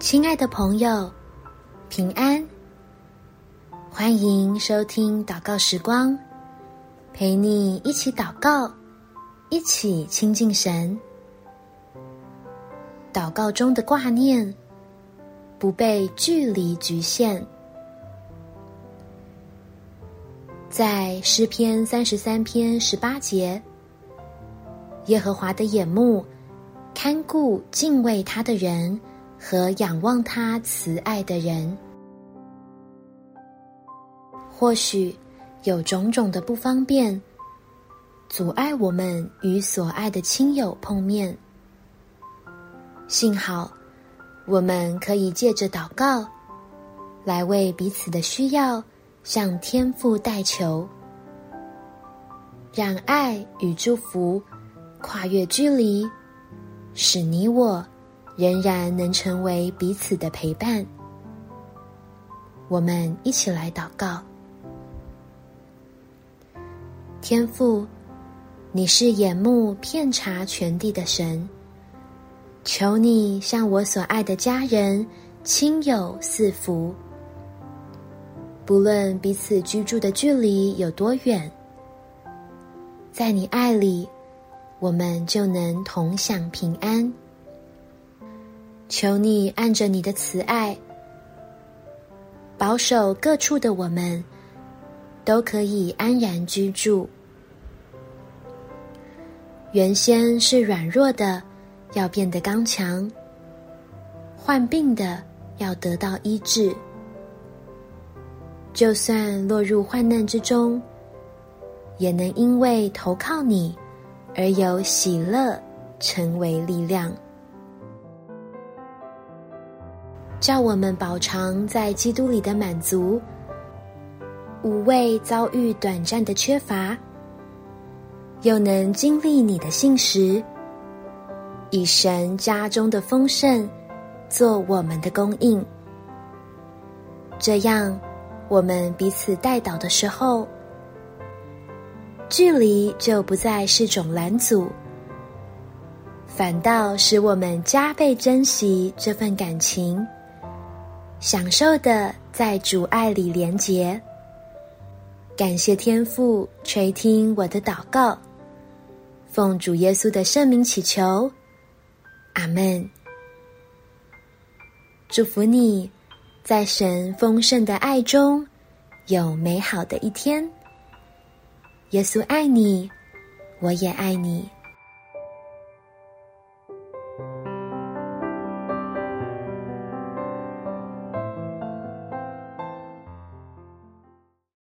亲爱的朋友，平安！欢迎收听祷告时光，陪你一起祷告，一起亲近神。祷告中的挂念，不被距离局限。在诗篇三十三篇十八节，耶和华的眼目看顾敬畏他的人和仰望他慈爱的人。或许有种种的不方便，阻碍我们与所爱的亲友碰面。幸好，我们可以借着祷告，来为彼此的需要向天父代求，让爱与祝福跨越距离，使你我仍然能成为彼此的陪伴。我们一起来祷告。天父，你是眼目遍察全地的神。求你向我所爱的家人、亲友赐福，不论彼此居住的距离有多远，在你爱里，我们就能同享平安。求你按着你的慈爱，保守各处的我们，都可以安然居住。原先是软弱的。要变得刚强，患病的要得到医治。就算落入患难之中，也能因为投靠你而有喜乐，成为力量，叫我们饱尝在基督里的满足，无畏遭遇短暂的缺乏，又能经历你的信实。以神家中的丰盛做我们的供应，这样我们彼此代祷的时候，距离就不再是种拦阻，反倒使我们加倍珍惜这份感情，享受的在主爱里连结。感谢天父垂听我的祷告，奉主耶稣的圣名祈求。阿门。祝福你，在神丰盛的爱中有美好的一天。耶稣爱你，我也爱你。